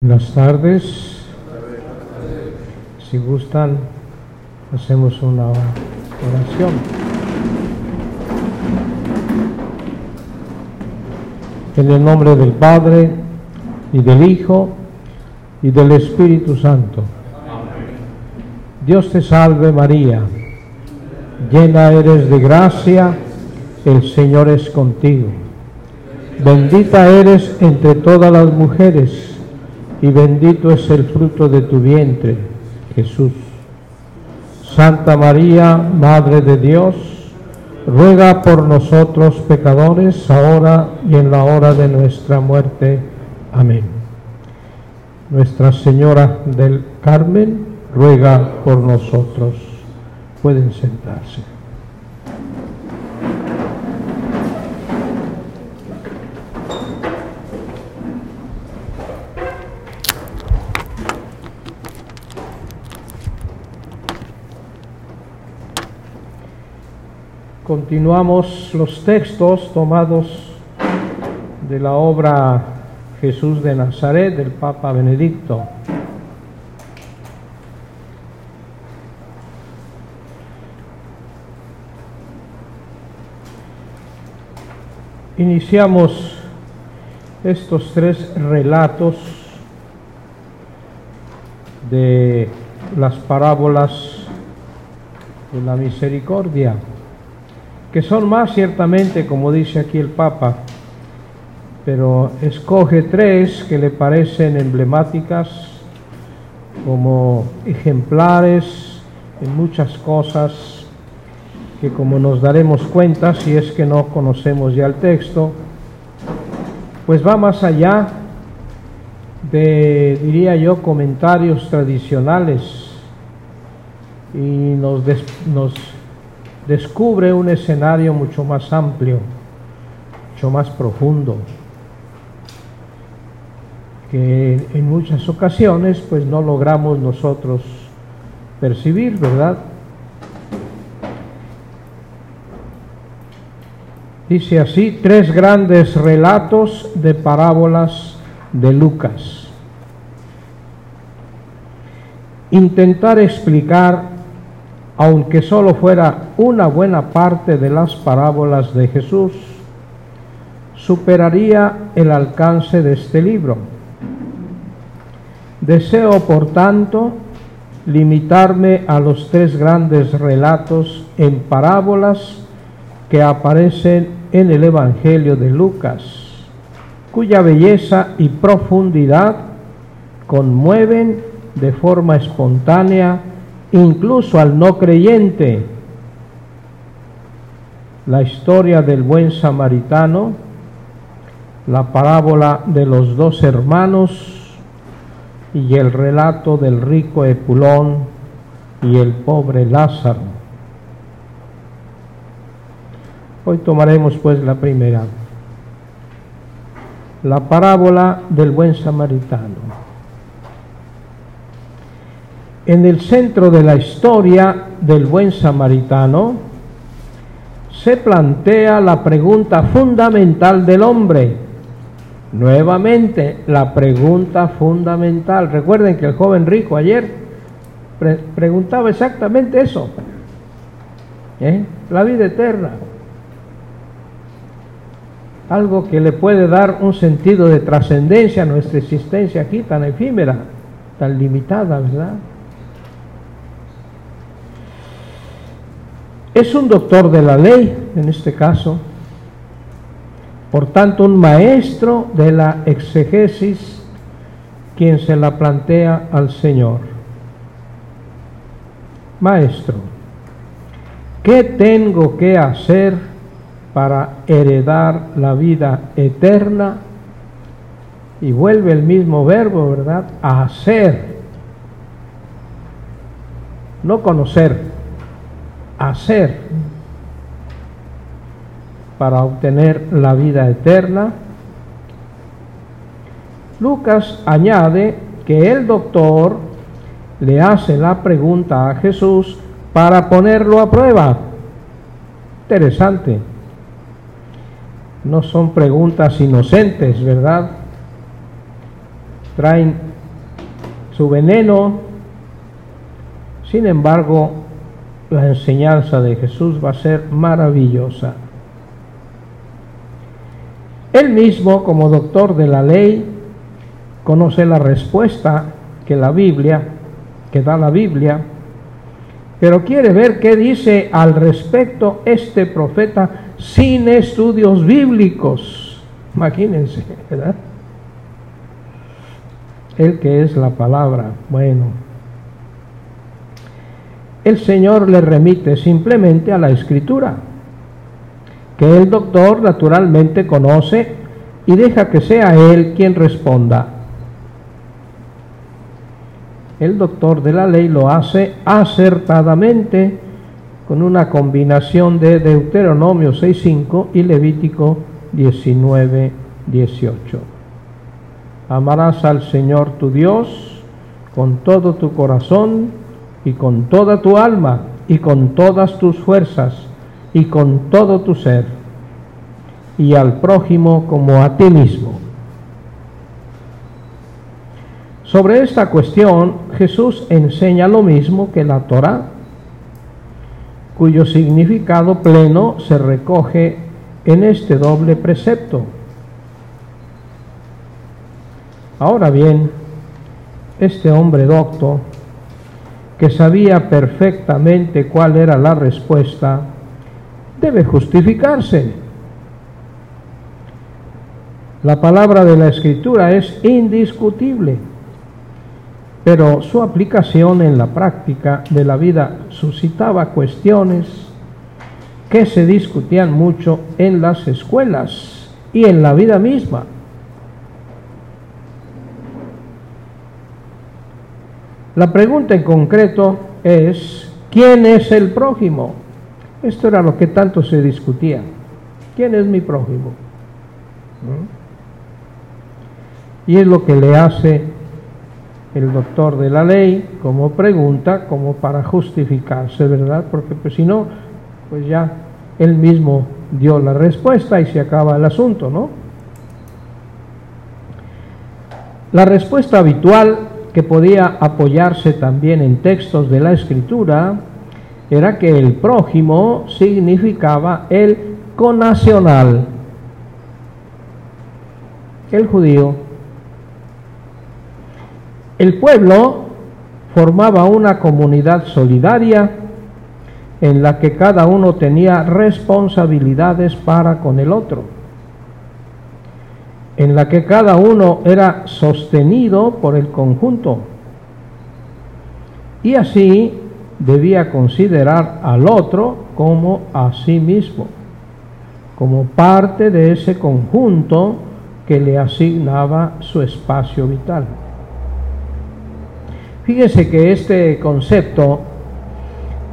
Buenas tardes. Si gustan, hacemos una oración. En el nombre del Padre y del Hijo y del Espíritu Santo. Dios te salve María, llena eres de gracia, el Señor es contigo. Bendita eres entre todas las mujeres y bendito es el fruto de tu vientre, Jesús. Santa María, Madre de Dios, ruega por nosotros pecadores, ahora y en la hora de nuestra muerte. Amén. Nuestra Señora del Carmen, ruega por nosotros. Pueden sentarse. Continuamos los textos tomados de la obra Jesús de Nazaret del Papa Benedicto. Iniciamos estos tres relatos de las parábolas de la misericordia que son más ciertamente, como dice aquí el Papa, pero escoge tres que le parecen emblemáticas como ejemplares en muchas cosas que como nos daremos cuenta si es que no conocemos ya el texto, pues va más allá de, diría yo, comentarios tradicionales y nos, nos descubre un escenario mucho más amplio, mucho más profundo, que en muchas ocasiones pues no logramos nosotros percibir, ¿verdad? Dice así, tres grandes relatos de parábolas de Lucas. Intentar explicar aunque solo fuera una buena parte de las parábolas de Jesús, superaría el alcance de este libro. Deseo, por tanto, limitarme a los tres grandes relatos en parábolas que aparecen en el Evangelio de Lucas, cuya belleza y profundidad conmueven de forma espontánea incluso al no creyente. La historia del buen samaritano, la parábola de los dos hermanos y el relato del rico Epulón y el pobre Lázaro. Hoy tomaremos pues la primera, la parábola del buen samaritano. En el centro de la historia del buen samaritano se plantea la pregunta fundamental del hombre. Nuevamente, la pregunta fundamental. Recuerden que el joven rico ayer preguntaba exactamente eso. ¿Eh? La vida eterna. Algo que le puede dar un sentido de trascendencia a nuestra existencia aquí tan efímera, tan limitada, ¿verdad? Es un doctor de la ley, en este caso, por tanto un maestro de la exegesis quien se la plantea al Señor. Maestro, ¿qué tengo que hacer para heredar la vida eterna? Y vuelve el mismo verbo, ¿verdad? A hacer, no conocer hacer para obtener la vida eterna. Lucas añade que el doctor le hace la pregunta a Jesús para ponerlo a prueba. Interesante. No son preguntas inocentes, ¿verdad? Traen su veneno. Sin embargo, la enseñanza de Jesús va a ser maravillosa. Él mismo, como doctor de la ley, conoce la respuesta que la Biblia, que da la Biblia, pero quiere ver qué dice al respecto este profeta sin estudios bíblicos. Imagínense, ¿verdad? El que es la palabra. Bueno, el Señor le remite simplemente a la escritura, que el doctor naturalmente conoce y deja que sea él quien responda. El doctor de la ley lo hace acertadamente con una combinación de Deuteronomio 6.5 y Levítico 19.18. Amarás al Señor tu Dios con todo tu corazón y con toda tu alma y con todas tus fuerzas y con todo tu ser y al prójimo como a ti mismo. Sobre esta cuestión Jesús enseña lo mismo que la Torá cuyo significado pleno se recoge en este doble precepto. Ahora bien, este hombre docto, que sabía perfectamente cuál era la respuesta, debe justificarse. La palabra de la escritura es indiscutible pero su aplicación en la práctica de la vida suscitaba cuestiones que se discutían mucho en las escuelas y en la vida misma. La pregunta en concreto es, ¿quién es el prójimo? Esto era lo que tanto se discutía. ¿Quién es mi prójimo? ¿Mm? Y es lo que le hace el doctor de la ley como pregunta, como para justificarse, ¿verdad? Porque pues si no, pues ya él mismo dio la respuesta y se acaba el asunto, ¿no? La respuesta habitual que podía apoyarse también en textos de la escritura era que el prójimo significaba el conacional, el judío. El pueblo formaba una comunidad solidaria en la que cada uno tenía responsabilidades para con el otro, en la que cada uno era sostenido por el conjunto y así debía considerar al otro como a sí mismo, como parte de ese conjunto que le asignaba su espacio vital. Fíjense que este concepto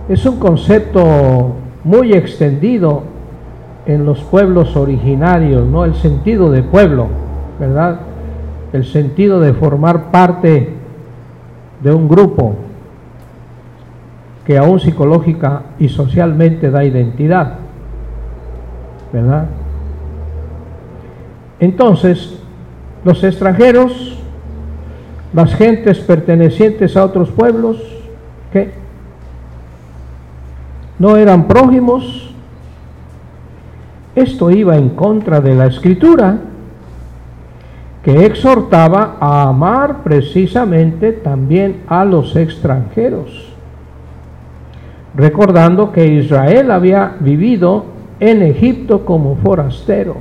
es un concepto muy extendido en los pueblos originarios, ¿no? El sentido de pueblo, ¿verdad? El sentido de formar parte de un grupo que aún psicológica y socialmente da identidad, ¿verdad? Entonces, los extranjeros las gentes pertenecientes a otros pueblos, que no eran prójimos. Esto iba en contra de la escritura, que exhortaba a amar precisamente también a los extranjeros, recordando que Israel había vivido en Egipto como forastero.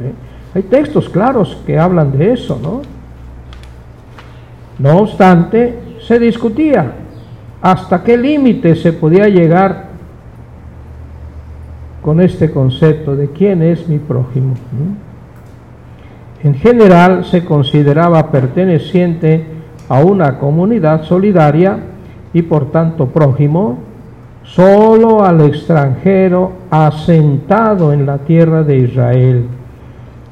¿Eh? Hay textos claros que hablan de eso, ¿no? No obstante, se discutía hasta qué límite se podía llegar con este concepto de quién es mi prójimo. En general se consideraba perteneciente a una comunidad solidaria y por tanto prójimo solo al extranjero asentado en la tierra de Israel.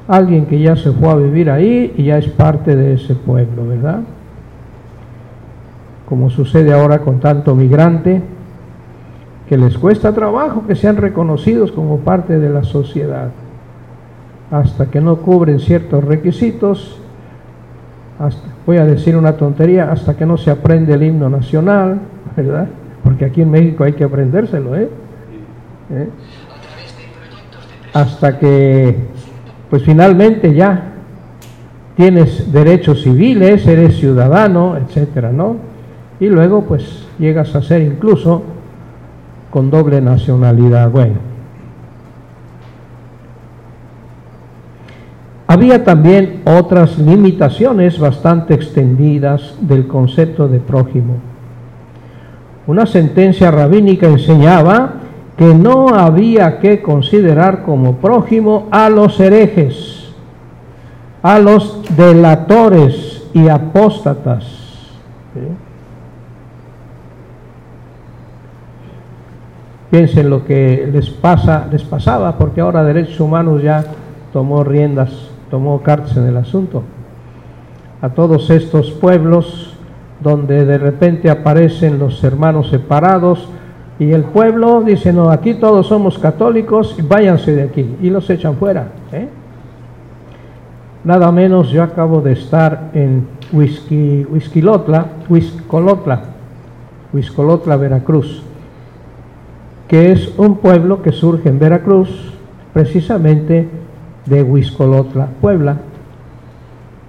Alguien que ya se fue a vivir ahí y ya es parte de ese pueblo, ¿verdad? como sucede ahora con tanto migrante, que les cuesta trabajo que sean reconocidos como parte de la sociedad. Hasta que no cubren ciertos requisitos, voy a decir una tontería, hasta que no se aprende el himno nacional, ¿verdad? Porque aquí en México hay que aprendérselo, ¿eh? ¿Eh? Hasta que, pues finalmente ya tienes derechos civiles, eres ciudadano, etcétera, ¿no? Y luego, pues llegas a ser incluso con doble nacionalidad. Bueno, Había también otras limitaciones bastante extendidas del concepto de prójimo. Una sentencia rabínica enseñaba que no había que considerar como prójimo a los herejes, a los delatores y apóstatas. Piensen lo que les pasa, les pasaba, porque ahora derechos humanos ya tomó riendas tomó cartas en el asunto. A todos estos pueblos donde de repente aparecen los hermanos separados y el pueblo dice, no, aquí todos somos católicos, váyanse de aquí, y los echan fuera. ¿eh? Nada menos yo acabo de estar en Whisky, Whiskilotla, Huiscolotla, Huiscolotla, Veracruz, que es un pueblo que surge en Veracruz precisamente de Huiscolotla, Puebla,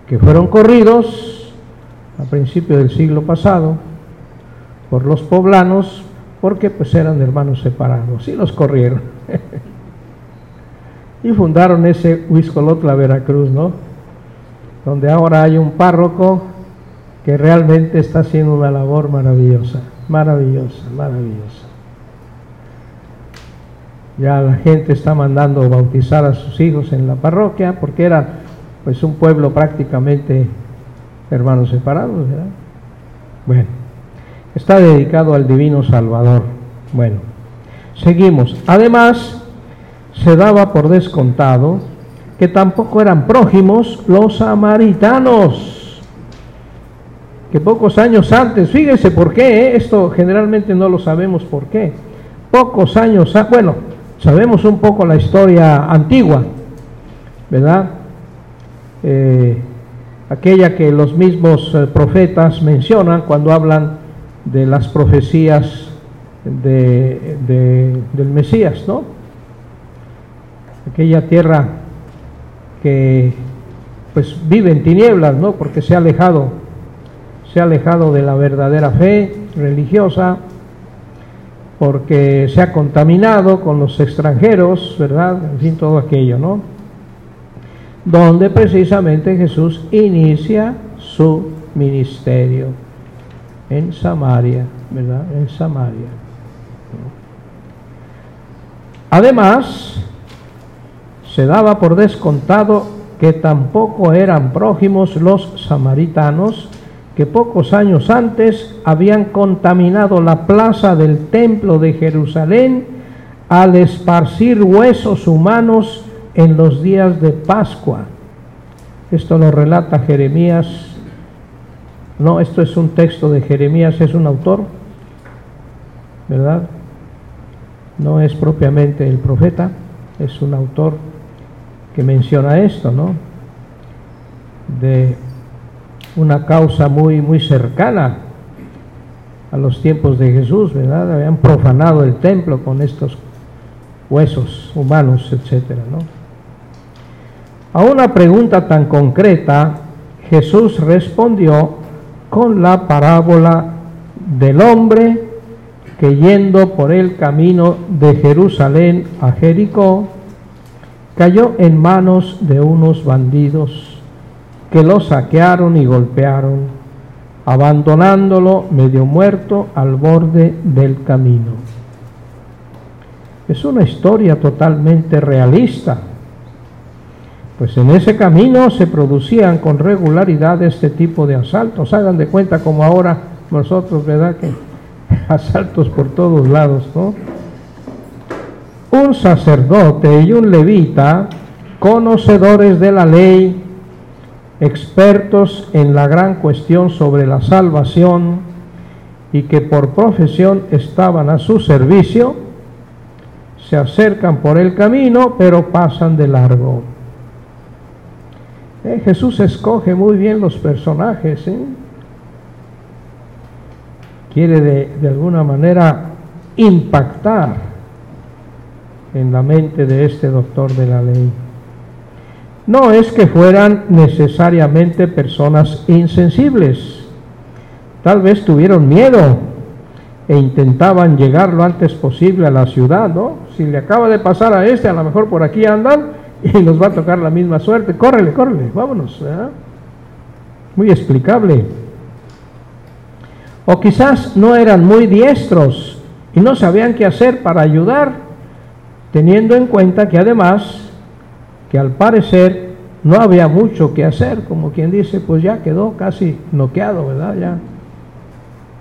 que fueron corridos a principios del siglo pasado por los poblanos porque pues eran hermanos separados y los corrieron. y fundaron ese Huiscolotla, Veracruz, ¿no? Donde ahora hay un párroco que realmente está haciendo una labor maravillosa, maravillosa, maravillosa. Ya la gente está mandando bautizar a sus hijos en la parroquia porque era pues un pueblo prácticamente hermanos separados, ¿verdad? Bueno, está dedicado al divino Salvador. Bueno, seguimos. Además, se daba por descontado que tampoco eran prójimos los samaritanos, que pocos años antes, fíjense por qué, ¿eh? esto generalmente no lo sabemos por qué, pocos años, bueno, Sabemos un poco la historia antigua, ¿verdad? Eh, aquella que los mismos eh, profetas mencionan cuando hablan de las profecías de, del Mesías, ¿no? Aquella tierra que pues vive en tinieblas, ¿no? Porque se ha alejado, se ha alejado de la verdadera fe religiosa, porque se ha contaminado con los extranjeros, ¿verdad? En fin, todo aquello, ¿no? Donde precisamente Jesús inicia su ministerio en Samaria, ¿verdad? En Samaria. Además, se daba por descontado que tampoco eran prójimos los samaritanos, que pocos años antes habían contaminado la plaza del templo de Jerusalén al esparcir huesos humanos en los días de Pascua. Esto lo relata Jeremías. No, esto es un texto de Jeremías, es un autor, ¿verdad? No es propiamente el profeta, es un autor que menciona esto, ¿no? De una causa muy, muy cercana a los tiempos de Jesús, ¿verdad? Habían profanado el templo con estos huesos humanos, etcétera, ¿no? A una pregunta tan concreta, Jesús respondió con la parábola del hombre que yendo por el camino de Jerusalén a Jericó, cayó en manos de unos bandidos que lo saquearon y golpearon, abandonándolo medio muerto al borde del camino. Es una historia totalmente realista, pues en ese camino se producían con regularidad este tipo de asaltos. Hagan de cuenta como ahora nosotros, ¿verdad? Que asaltos por todos lados, ¿no? Un sacerdote y un levita, conocedores de la ley, expertos en la gran cuestión sobre la salvación y que por profesión estaban a su servicio, se acercan por el camino pero pasan de largo. Eh, Jesús escoge muy bien los personajes. ¿eh? Quiere de, de alguna manera impactar en la mente de este doctor de la ley. No es que fueran necesariamente personas insensibles. Tal vez tuvieron miedo e intentaban llegar lo antes posible a la ciudad, ¿no? Si le acaba de pasar a este, a lo mejor por aquí andan y nos va a tocar la misma suerte. Córrele, córrele, vámonos. Muy explicable. O quizás no eran muy diestros y no sabían qué hacer para ayudar, teniendo en cuenta que además, que al parecer no había mucho que hacer, como quien dice, pues ya quedó casi noqueado, ¿verdad? Ya,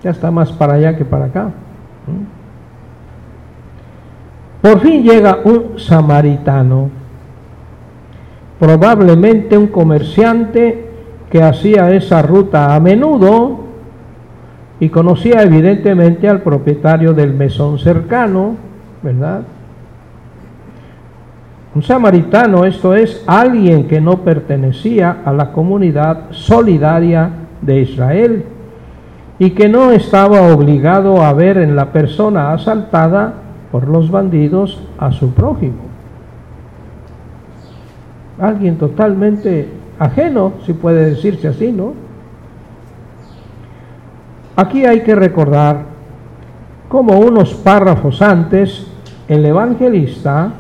ya está más para allá que para acá. Por fin llega un samaritano, probablemente un comerciante que hacía esa ruta a menudo y conocía evidentemente al propietario del mesón cercano, ¿verdad? Un samaritano, esto es, alguien que no pertenecía a la comunidad solidaria de Israel y que no estaba obligado a ver en la persona asaltada por los bandidos a su prójimo. Alguien totalmente ajeno, si puede decirse así, ¿no? Aquí hay que recordar como unos párrafos antes el evangelista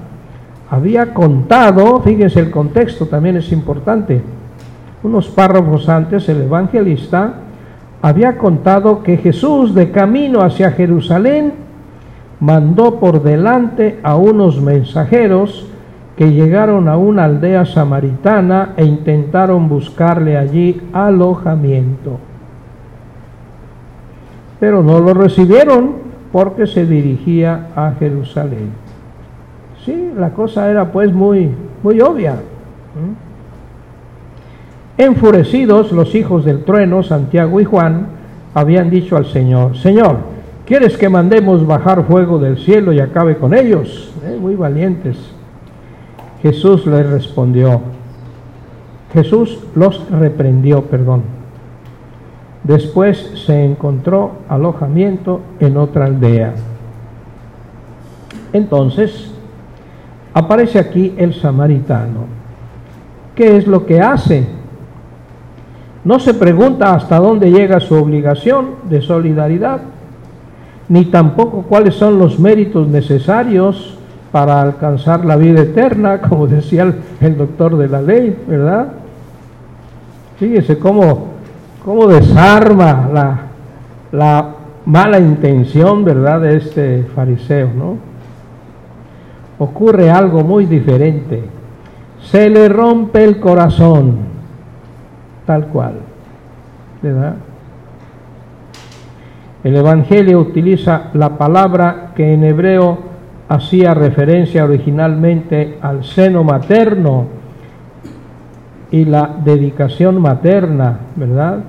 había contado, fíjense el contexto también es importante, unos párrafos antes el evangelista había contado que Jesús de camino hacia Jerusalén mandó por delante a unos mensajeros que llegaron a una aldea samaritana e intentaron buscarle allí alojamiento. Pero no lo recibieron porque se dirigía a Jerusalén. Sí, la cosa era pues muy, muy obvia. Enfurecidos los hijos del trueno, Santiago y Juan, habían dicho al Señor, Señor, ¿quieres que mandemos bajar fuego del cielo y acabe con ellos? Eh, muy valientes. Jesús les respondió, Jesús los reprendió, perdón. Después se encontró alojamiento en otra aldea. Entonces aparece aquí el samaritano. ¿Qué es lo que hace? No se pregunta hasta dónde llega su obligación de solidaridad, ni tampoco cuáles son los méritos necesarios para alcanzar la vida eterna, como decía el, doctor de la ley, ¿verdad? Fíjese cómo, cómo desarma la, la mala intención, ¿verdad?, de este fariseo, ¿no? Ocurre algo muy diferente. Se le rompe el corazón tal cual. ¿Verdad? El Evangelio utiliza la palabra que en hebreo hacía referencia originalmente al seno materno y la dedicación materna, ¿verdad?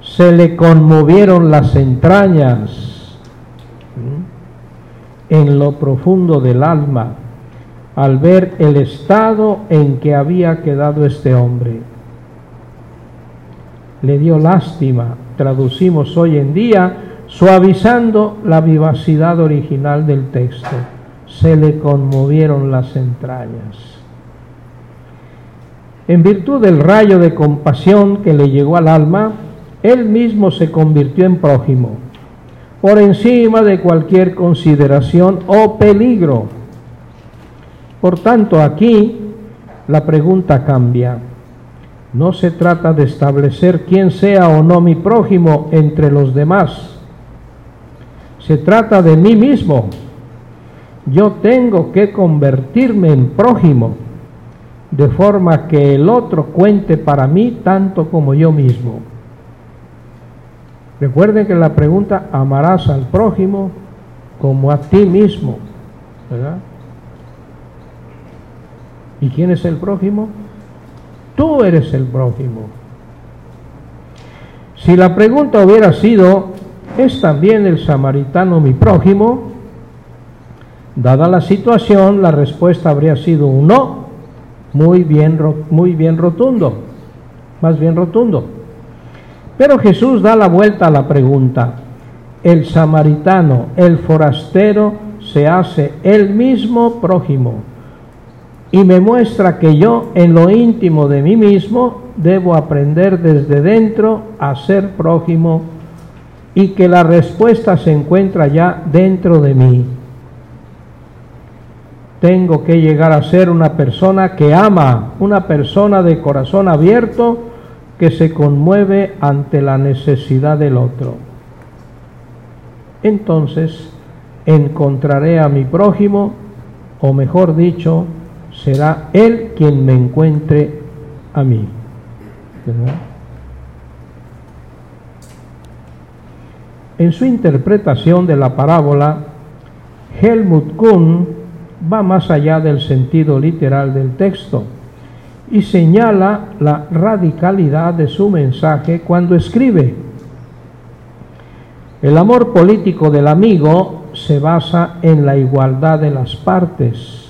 Se le conmovieron las entrañas en lo profundo del alma al ver el estado en que había quedado este hombre le dio lástima, traducimos hoy en día, suavizando la vivacidad original del texto. Se le conmovieron las entrañas. En virtud del rayo de compasión que le llegó al alma, él mismo se convirtió en prójimo, por encima de cualquier consideración o peligro. Por tanto, aquí la pregunta cambia. No se trata de establecer quién sea o no mi prójimo entre los demás. Se trata de mí mismo. Yo tengo que convertirme en prójimo, de forma que el otro cuente para mí tanto como yo mismo. Recuerden que la pregunta, amarás al prójimo como a ti mismo. ¿verdad? ¿Y quién es el prójimo? Tú eres el prójimo. Si la pregunta hubiera sido, ¿es también el samaritano mi prójimo? Dada la situación, la respuesta habría sido un no. muy bien, muy bien rotundo, más bien rotundo. Pero Jesús da la vuelta a la pregunta. El samaritano, el forastero, se hace el mismo prójimo y me muestra que yo en lo íntimo de mí mismo debo aprender desde dentro a ser prójimo y que la respuesta se encuentra ya dentro de mí. Tengo que llegar a ser una persona que ama, una persona de corazón abierto que se conmueve ante la necesidad del otro. Entonces encontraré a mi prójimo, o mejor dicho, será Él quien me encuentre a mí. En su interpretación de la parábola, Helmut Kuhn va más allá del sentido literal del texto y señala la radicalidad de su mensaje cuando escribe, el amor político del amigo se basa en la igualdad de las partes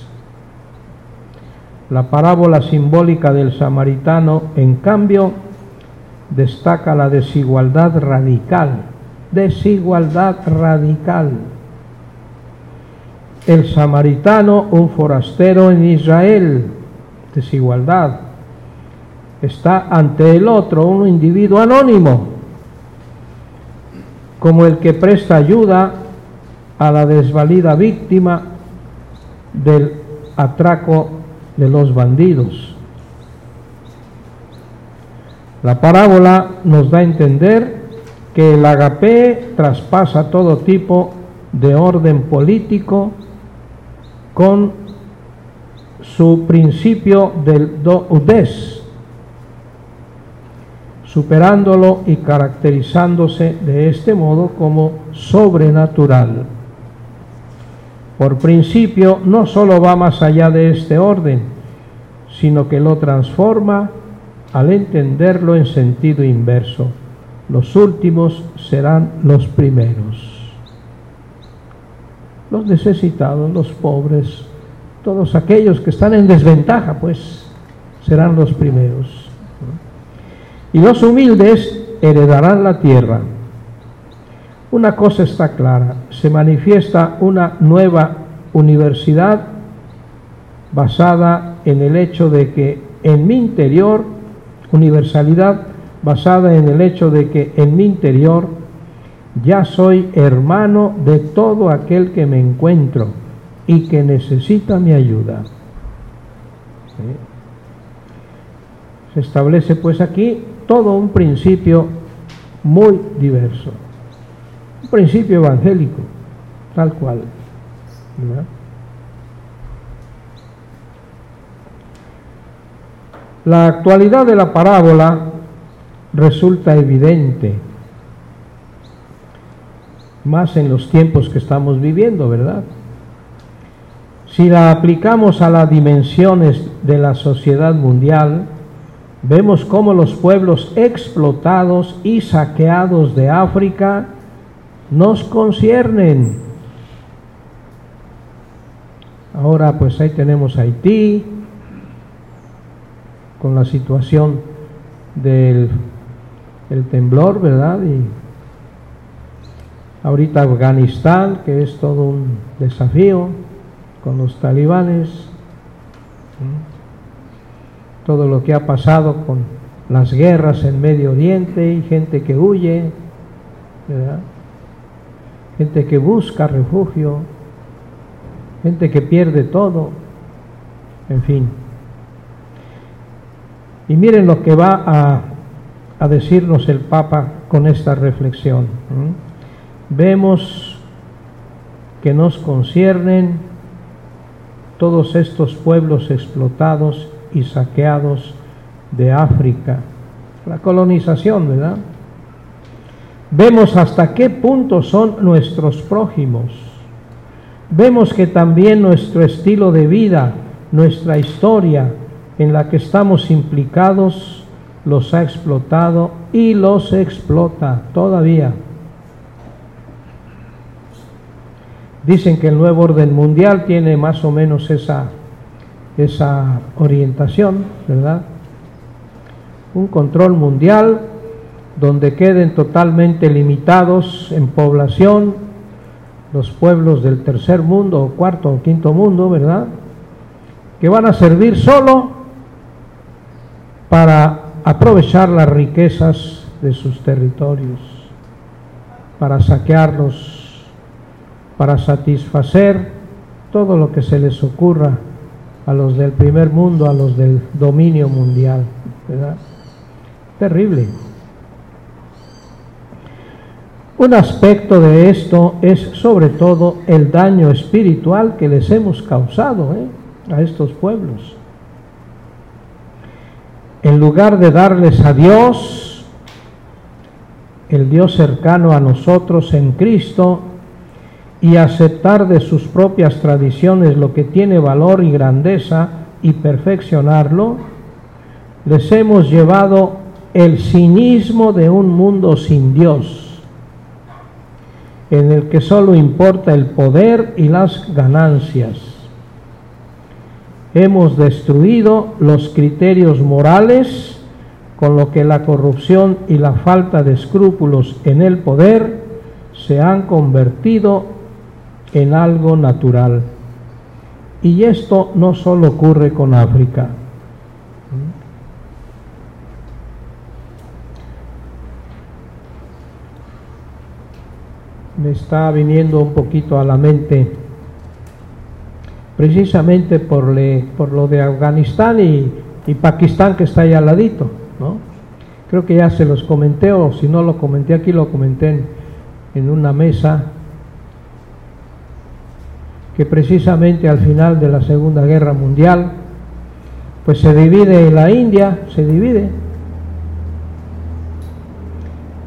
la parábola simbólica del samaritano, en cambio, destaca la desigualdad radical, desigualdad radical. El samaritano, un forastero en Israel, desigualdad, está ante el otro, un individuo anónimo, como el que presta ayuda a la desvalida víctima del atraco de los bandidos. La parábola nos da a entender que el agape traspasa todo tipo de orden político con su principio del do udes, superándolo y caracterizándose de este modo como sobrenatural por principio no solo va más allá de este orden, sino que lo transforma al entenderlo en sentido inverso. Los últimos serán los primeros. Los necesitados, los pobres, todos aquellos que están en desventaja, pues serán los primeros. Y los humildes heredarán la tierra. Una cosa está clara, se manifiesta una nueva universidad basada en el hecho de que en mi interior, universalidad basada en el hecho de que en mi interior ya soy hermano de todo aquel que me encuentro y que necesita mi ayuda. Se establece pues aquí todo un principio muy diverso principio evangélico, tal cual. La actualidad de la parábola resulta evidente, más en los tiempos que estamos viviendo, ¿verdad? Si la aplicamos a las dimensiones de la sociedad mundial, vemos cómo los pueblos explotados y saqueados de África nos conciernen. Ahora pues ahí tenemos Haití, con la situación del el temblor, ¿verdad? Y ahorita Afganistán, que es todo un desafío con los talibanes, todo lo que ha pasado con las guerras en Medio Oriente y gente que huye, gente que busca refugio, gente que pierde todo, en fin. Y miren lo que va a decirnos el Papa con esta reflexión. Vemos que nos conciernen todos estos pueblos explotados y saqueados de África. La colonización, ¿verdad? Vemos hasta qué punto son nuestros prójimos. Vemos que también nuestro estilo de vida, nuestra historia en la que estamos implicados, los ha explotado y los explota todavía. Dicen que el nuevo orden mundial tiene más o menos esa esa orientación, ¿verdad? Un control mundial donde queden totalmente limitados en población los pueblos del tercer mundo o cuarto o quinto mundo, ¿verdad? Que van a servir solo para aprovechar las riquezas de sus territorios, para saquearlos, para satisfacer todo lo que se les ocurra a los del primer mundo, a los del dominio mundial, ¿verdad? Terrible. Un aspecto de esto es sobre todo el daño espiritual que les hemos causado ¿eh? a estos pueblos. En lugar de darles a Dios, el Dios cercano a nosotros en Cristo, y aceptar de sus propias tradiciones lo que tiene valor y grandeza y perfeccionarlo, les hemos llevado el cinismo de un mundo sin Dios, en el que solo importa el poder y las ganancias. Hemos destruido los criterios morales, con lo que la corrupción y la falta de escrúpulos en el poder se han convertido en algo natural. Y esto no solo ocurre con África. Me está viniendo un poquito a la mente, precisamente por, le, por lo de Afganistán y, y, Pakistán que está ahí al ladito. ¿no? Creo que ya se los comenté, o si no lo comenté aquí, lo comenté en, en una mesa que precisamente al final de la Segunda Guerra Mundial, pues se divide la India, se divide.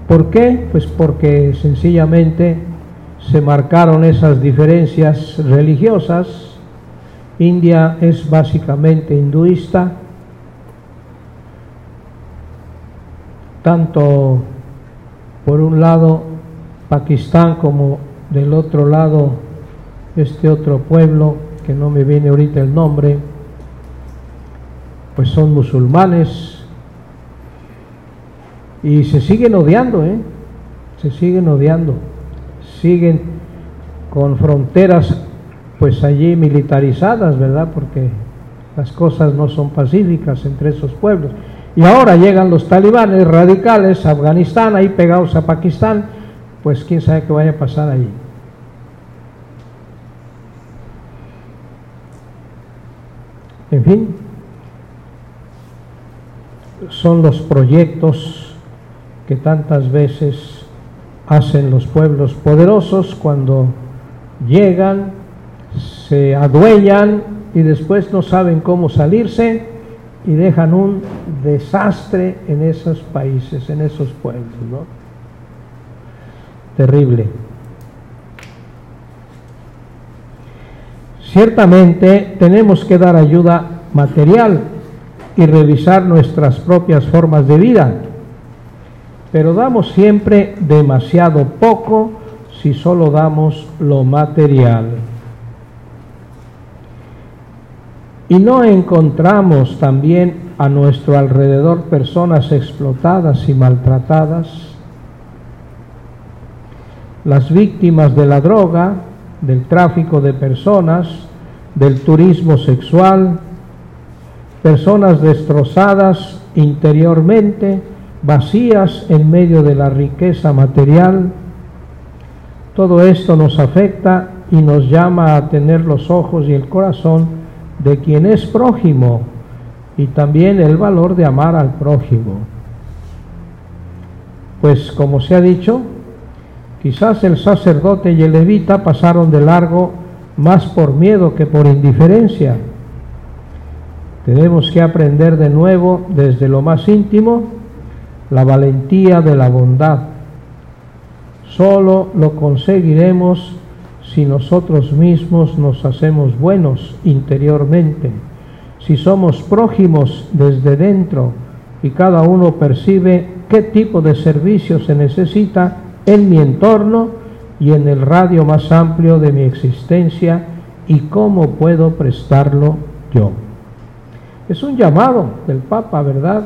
¿Por qué? Pues porque sencillamente se marcaron esas diferencias religiosas. India es básicamente hinduista, tanto por un lado Pakistán como del otro lado este otro pueblo, que no me viene ahorita el nombre, pues son musulmanes y se siguen odiando, ¿eh? se siguen odiando, siguen con fronteras pues allí militarizadas, ¿verdad? Porque las cosas no son pacíficas entre esos pueblos. Y ahora llegan los talibanes radicales a Afganistán, ahí pegados a Pakistán, pues quién sabe qué vaya a pasar allí. En fin, son los proyectos que tantas veces hacen los pueblos poderosos cuando llegan, se adueñan y después no saben cómo salirse y dejan un desastre en esos países, en esos pueblos, ¿no? Terrible. Ciertamente tenemos que dar ayuda material y revisar nuestras propias formas de vida, pero damos siempre demasiado poco si solo damos lo material. Y no encontramos también a nuestro alrededor personas explotadas y maltratadas, las víctimas de la droga, del tráfico de personas, del turismo sexual, personas destrozadas interiormente, vacías en medio de la riqueza material. Todo esto nos afecta y nos llama a tener los ojos y el corazón de quien es prójimo y también el valor de amar al prójimo. Pues como se ha dicho, Quizás el sacerdote y el levita pasaron de largo más por miedo que por indiferencia. Tenemos que aprender de nuevo desde lo más íntimo la valentía de la bondad. Solo lo conseguiremos si nosotros mismos nos hacemos buenos interiormente, si somos prójimos desde dentro y cada uno percibe qué tipo de servicio se necesita en mi entorno y en el radio más amplio de mi existencia y cómo puedo prestarlo yo. Es un llamado del Papa, ¿verdad?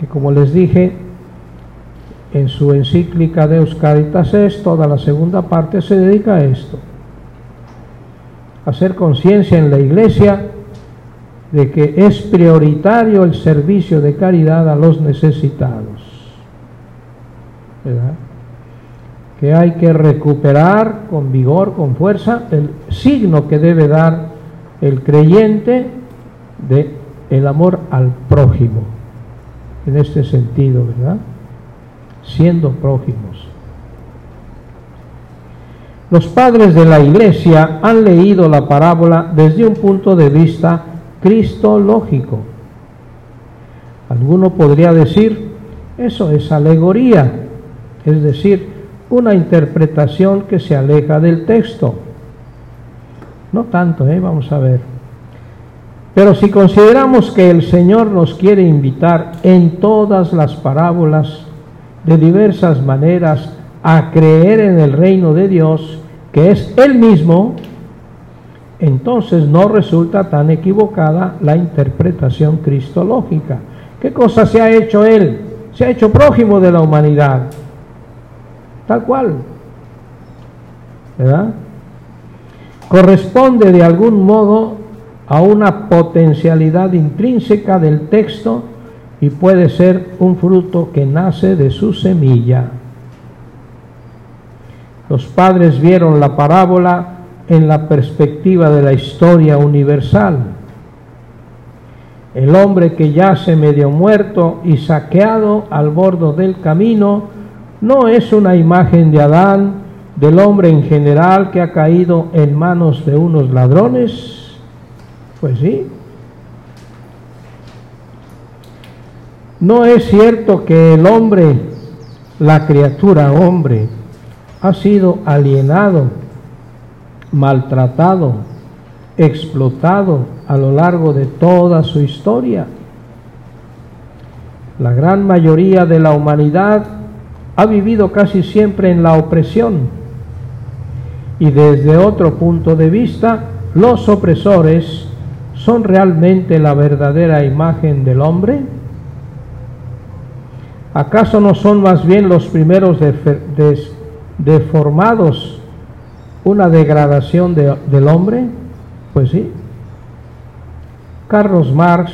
Que como les dije, en su encíclica de Caritas es, toda la segunda parte se dedica a esto. Hacer conciencia en la iglesia de que es prioritario el servicio de caridad a los necesitados. ¿Verdad? Que hay que recuperar con vigor, con fuerza, el signo que debe dar el creyente de el amor al prójimo. En este sentido, ¿verdad? Siendo prójimos. Los padres de la iglesia han leído la parábola desde un punto de vista cristológico. Alguno podría decir, eso es alegoría, es decir, una interpretación que se aleja del texto. No tanto, ¿eh? vamos a ver. Pero si consideramos que el Señor nos quiere invitar en todas las parábolas, de diversas maneras, a creer en el reino de Dios, que es Él mismo, entonces no resulta tan equivocada la interpretación cristológica. ¿Qué cosa se ha hecho Él? Se ha hecho prójimo de la humanidad. Tal cual. ¿Verdad? Corresponde de algún modo a una potencialidad intrínseca del texto y puede ser un fruto que nace de su semilla. Los padres vieron la parábola en la perspectiva de la historia universal. El hombre que yace medio muerto y saqueado al borde del camino no es una imagen de Adán, del hombre en general que ha caído en manos de unos ladrones, pues sí. No es cierto que el hombre, la criatura hombre, ha sido alienado, maltratado, explotado a lo largo de toda su historia. La gran mayoría de la humanidad ha vivido casi siempre en la opresión y desde otro punto de vista, los opresores son realmente la verdadera imagen del hombre? ¿Acaso no son más bien los primeros deformados una degradación del hombre? Pues sí. Carlos Marx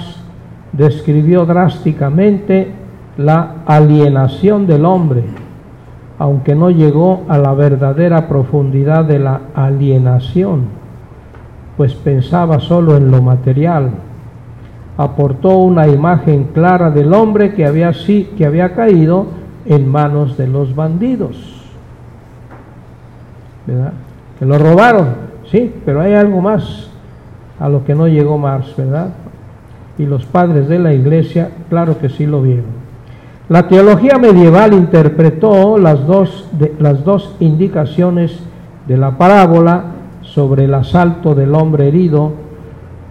describió drásticamente la alienación del hombre, aunque no llegó a la verdadera profundidad de la alienación pues pensaba solo en lo material. Aportó una imagen clara del hombre que había, sí, que había caído en manos de los bandidos. ¿Verdad? Que lo robaron, sí, pero hay algo más a lo que no llegó Marx, ¿verdad? Y los padres de la iglesia, claro que sí lo vieron. La teología medieval interpretó las dos, de, las dos indicaciones de la parábola sobre el asalto del hombre herido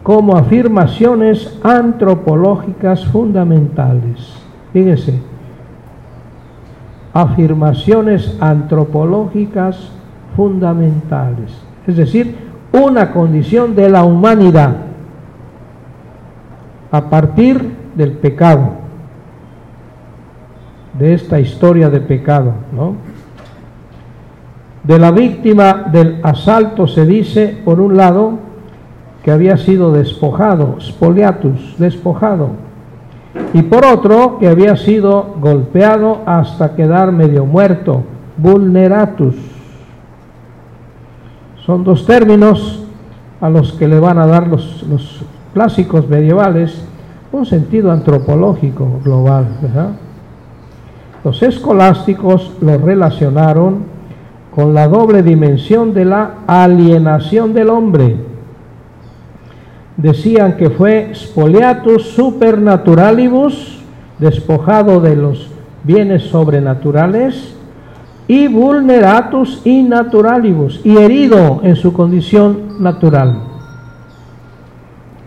como afirmaciones antropológicas fundamentales. Fíjese, afirmaciones antropológicas fundamentales, es decir, una condición de la humanidad a partir del pecado, de esta historia de pecado, ¿no? De la víctima del asalto se dice, por un lado, que había sido despojado, spoliatus, despojado, y por otro, que había sido golpeado hasta quedar medio muerto, vulneratus. Son dos términos a los que le van a dar los, los clásicos medievales un sentido antropológico global. Los escolásticos lo relacionaron con la doble dimensión de la alienación del hombre. Decían que fue spoliatus supernaturalibus, despojado de los bienes sobrenaturales, y vulneratus innaturalibus, y herido en su condición natural.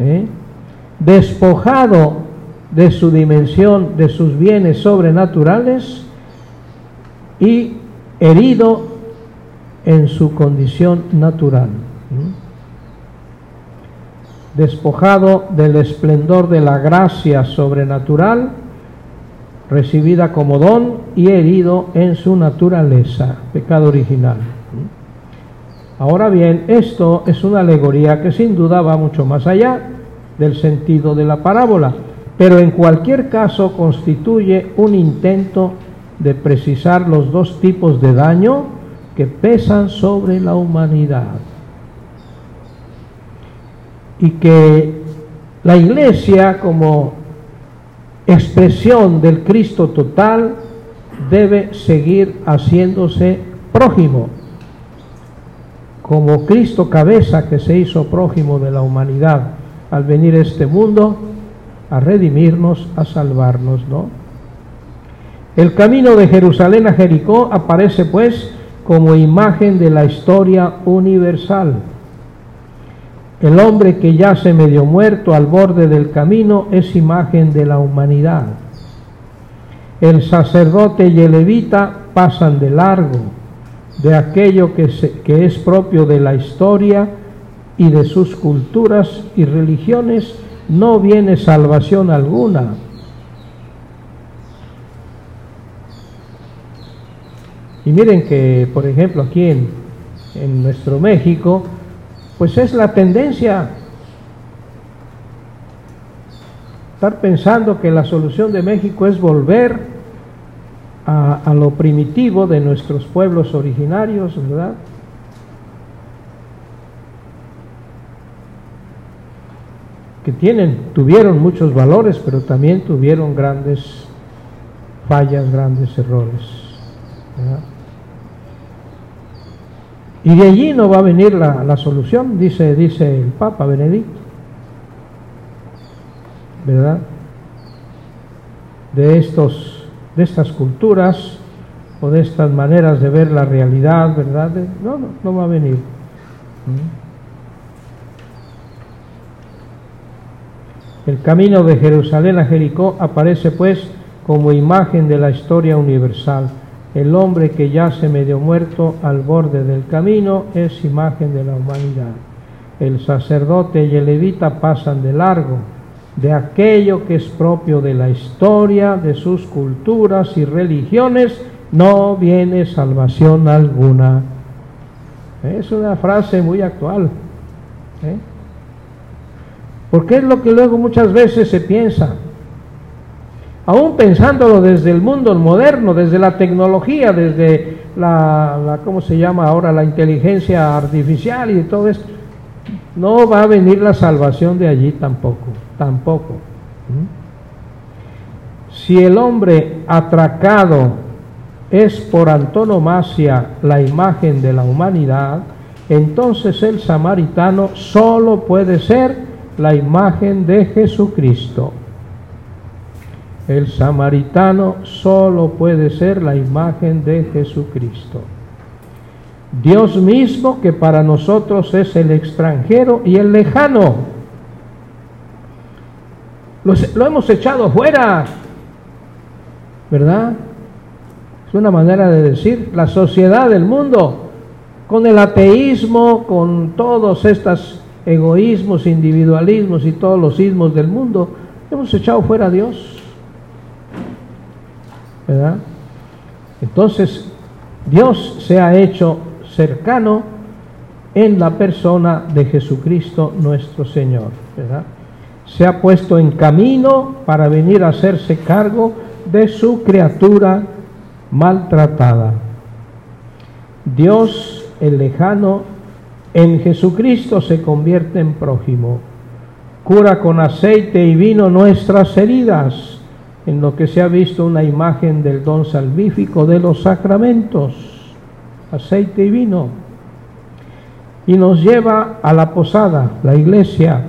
¿Eh? Despojado de su dimensión, de sus bienes sobrenaturales, y herido en su condición natural. despojado del esplendor de la gracia sobrenatural, recibida como don y herido en su naturaleza, pecado original. Ahora bien, esto es una alegoría que sin duda va mucho más allá del sentido de la parábola, pero en cualquier caso constituye un intento de precisar los dos tipos de daño que pesan sobre la humanidad. Y que la iglesia como expresión del Cristo total debe seguir haciéndose prójimo como Cristo cabeza que se hizo prójimo de la humanidad al venir a este mundo a redimirnos, a salvarnos, ¿no? El camino de Jerusalén a Jericó aparece pues como imagen de la historia universal. El hombre que yace medio muerto al borde del camino es imagen de la humanidad. El sacerdote y el levita pasan de largo de aquello que, que es propio de la historia y de sus culturas y religiones, no viene salvación alguna. Y miren que, por ejemplo, aquí en, en nuestro México, pues es la tendencia estar pensando que la solución de México es volver a, lo primitivo de nuestros pueblos originarios, ¿verdad? Que tienen, tuvieron muchos valores, pero también tuvieron grandes fallas, grandes errores. Y de allí no va a venir la, la, solución, dice, dice el Papa Benedicto. ¿Verdad? De estos de estas culturas o de estas maneras de ver la realidad, ¿verdad? No, no, no va a venir. El camino de Jerusalén a Jericó aparece pues como imagen de la historia universal. El hombre que yace medio muerto al borde del camino es imagen de la humanidad. El sacerdote y el levita pasan de largo de aquello que es propio de la historia, de sus culturas y religiones, no viene salvación alguna. Es una frase muy actual. ¿eh? Porque es lo que luego muchas veces se piensa. Aún pensándolo desde el mundo moderno, desde la tecnología, desde la, ¿cómo se llama ahora? La inteligencia artificial y todo esto no va a venir la salvación de allí tampoco, tampoco. ¿Mm? Si el hombre atracado es por antonomasia la imagen de la humanidad, entonces el samaritano solo puede ser la imagen de Jesucristo. El samaritano solo puede ser la imagen de Jesucristo. Dios mismo que para nosotros es el extranjero y el lejano. lo hemos echado fuera, ¿verdad? Es una manera de decir, la sociedad del mundo, con el ateísmo, con todos estos egoísmos, individualismos y todos los ismos del mundo, hemos echado fuera a Dios. ¿Verdad? Entonces, Dios se ha hecho cercano en la persona de Jesucristo nuestro Señor. Se ha puesto en camino para venir a hacerse cargo de su criatura maltratada. Dios, el lejano, en Jesucristo se convierte en prójimo. Cura con aceite y vino nuestras heridas, en lo que se ha visto una imagen del don salvífico de los sacramentos aceite y vino. Y nos lleva a la posada, la iglesia,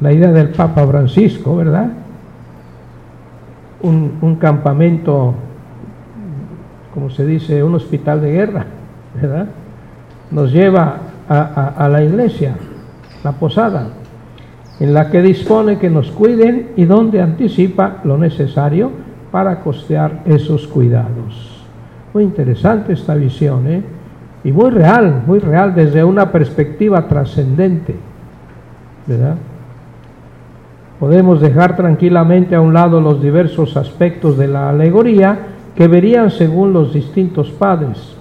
la idea del Papa Francisco, ¿verdad? Un, campamento, como se dice, un hospital de guerra, ¿verdad? Nos lleva a, la iglesia, la posada, en la que dispone que nos cuiden y donde anticipa lo necesario para costear esos cuidados. Muy interesante esta visión, ¿eh? Y muy real, muy real desde una perspectiva trascendente, ¿verdad? Podemos dejar tranquilamente a un lado los diversos aspectos de la alegoría que verían según los distintos padres,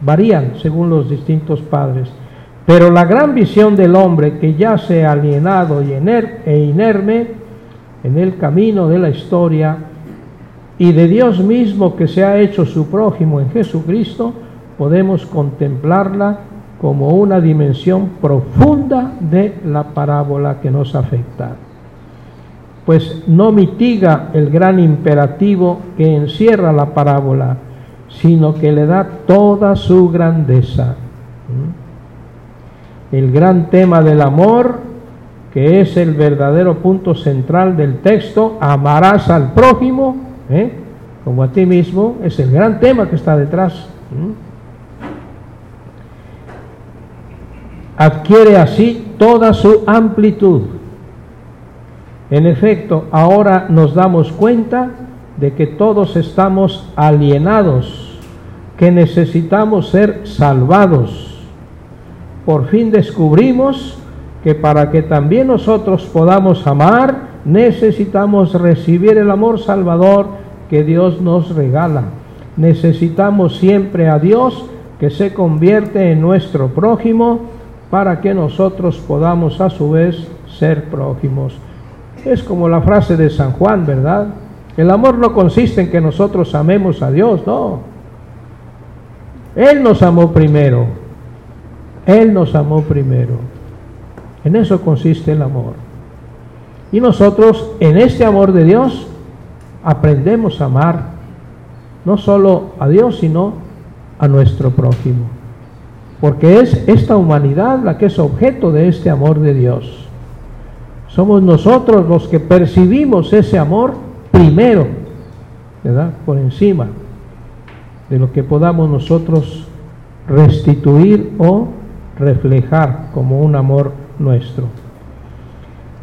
varían según los distintos padres. Pero la gran visión del hombre que yace alienado y e inerme en el camino de la historia y de Dios mismo que se ha hecho su prójimo en Jesucristo, podemos contemplarla como una dimensión profunda de la parábola que nos afecta. Pues no mitiga el gran imperativo que encierra la parábola, sino que le da toda su grandeza. El gran tema del amor, que es el verdadero punto central del texto, amarás al prójimo, ¿eh? como a ti mismo, es el gran tema que está detrás adquiere así toda su amplitud. En efecto, ahora nos damos cuenta de que todos estamos alienados, que necesitamos ser salvados. Por fin descubrimos que para que también nosotros podamos amar, necesitamos recibir el amor salvador que Dios nos regala. Necesitamos siempre a Dios que se convierte en nuestro prójimo para que nosotros podamos a su vez ser prójimos. Es como la frase de San Juan, ¿verdad? El amor no consiste en que nosotros amemos a Dios, no. Él nos amó primero. Él nos amó primero. En eso consiste el amor. Y nosotros en este amor de Dios aprendemos a amar no solo a Dios, sino a nuestro prójimo porque es esta humanidad la que es objeto de este amor de Dios. Somos nosotros los que percibimos ese amor primero, ¿verdad? Por encima de lo que podamos nosotros restituir o reflejar como un amor nuestro.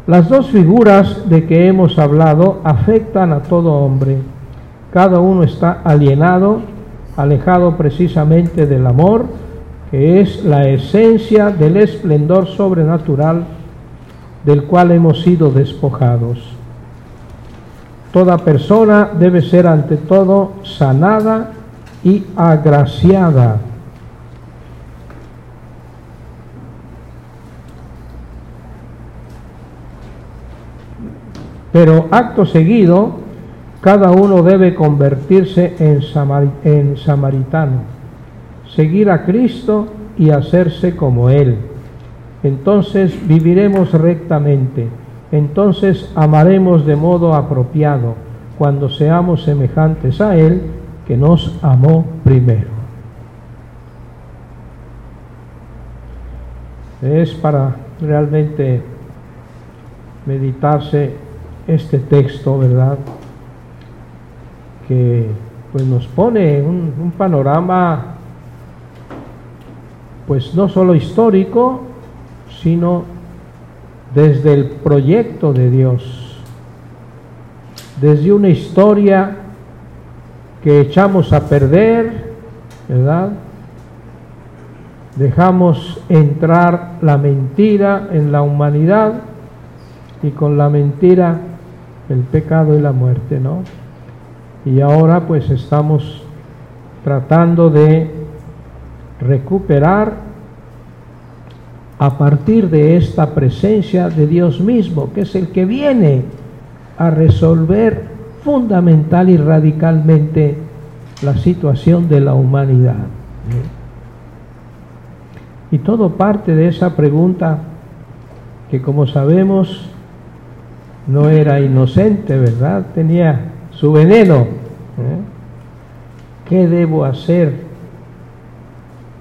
Las dos figuras de que hemos hablado afectan a todo hombre. Cada uno está alienado, alejado precisamente del amor, que es la esencia del esplendor sobrenatural del cual hemos sido despojados. Toda persona debe ser ante todo sanada y agraciada. Pero acto seguido, cada uno debe convertirse en, samaritano seguir a Cristo y hacerse como Él. Entonces viviremos rectamente, entonces amaremos de modo apropiado, cuando seamos semejantes a Él que nos amó primero. Es para realmente meditarse este texto, ¿verdad? Que pues nos pone un, un panorama pues no solo histórico, sino desde el proyecto de Dios, desde una historia que echamos a perder, ¿verdad? Dejamos entrar la mentira en la humanidad y con la mentira el pecado y la muerte, ¿no? Y ahora pues estamos tratando de recuperar a partir de esta presencia de Dios mismo, que es el que viene a resolver fundamental y radicalmente la situación de la humanidad. Y todo parte de esa pregunta que como sabemos no era inocente, ¿verdad? Tenía su veneno. ¿eh? ¿Qué debo hacer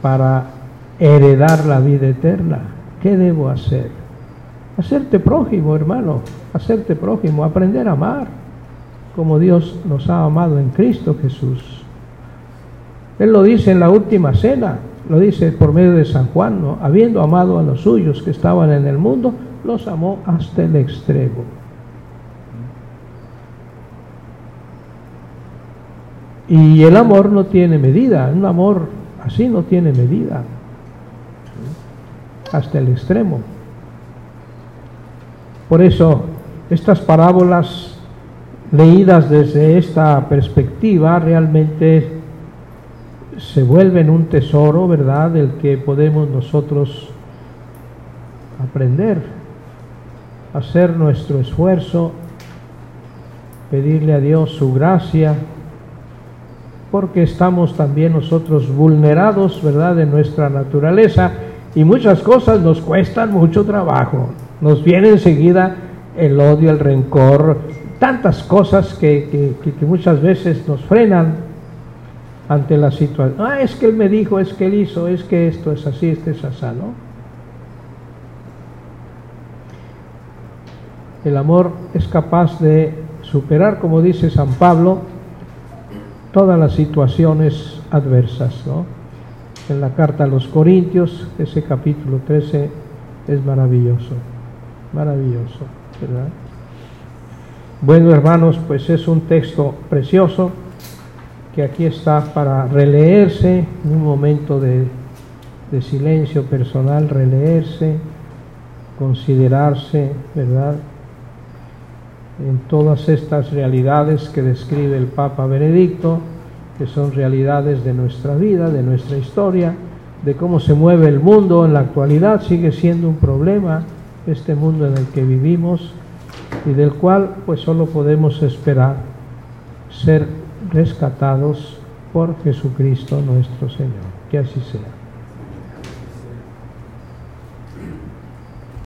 para heredar la vida eterna. ¿Qué debo hacer? Hacerte prójimo, hermano, hacerte prójimo, aprender a amar como Dios nos ha amado en Cristo Jesús. Él lo dice en la última cena, lo dice por medio de San Juan, ¿no? habiendo amado a los suyos que estaban en el mundo, los amó hasta el extremo. Y el amor no tiene medida, un amor Así no tiene medida, hasta el extremo. Por eso Estas parábolas leídas desde esta perspectiva realmente se vuelven un tesoro, ¿verdad?, del que podemos nosotros aprender, hacer nuestro esfuerzo, pedirle a Dios su gracia, porque estamos también nosotros vulnerados, ¿verdad?, de nuestra naturaleza y muchas cosas nos cuestan mucho trabajo. Nos viene enseguida el odio, el rencor, tantas cosas que, que muchas veces nos frenan ante la situación. Ah, es que él me dijo, es que él hizo, es que esto es así, esto es así, ¿no? El amor es capaz de superar, como dice San Pablo, todas las situaciones adversas, ¿no? En la carta a los Corintios, ese capítulo 13 es maravilloso, maravilloso, ¿verdad? Bueno, hermanos, pues es un texto precioso que aquí está para releerse en un momento de, silencio personal, releerse, considerarse, ¿verdad? En todas estas realidades que describe el Papa Benedicto, que son realidades de nuestra vida, de nuestra historia, de cómo se mueve el mundo en la actualidad, sigue siendo un problema este mundo en el que vivimos y del cual pues solo podemos esperar ser rescatados por Jesucristo nuestro Señor. Que así sea.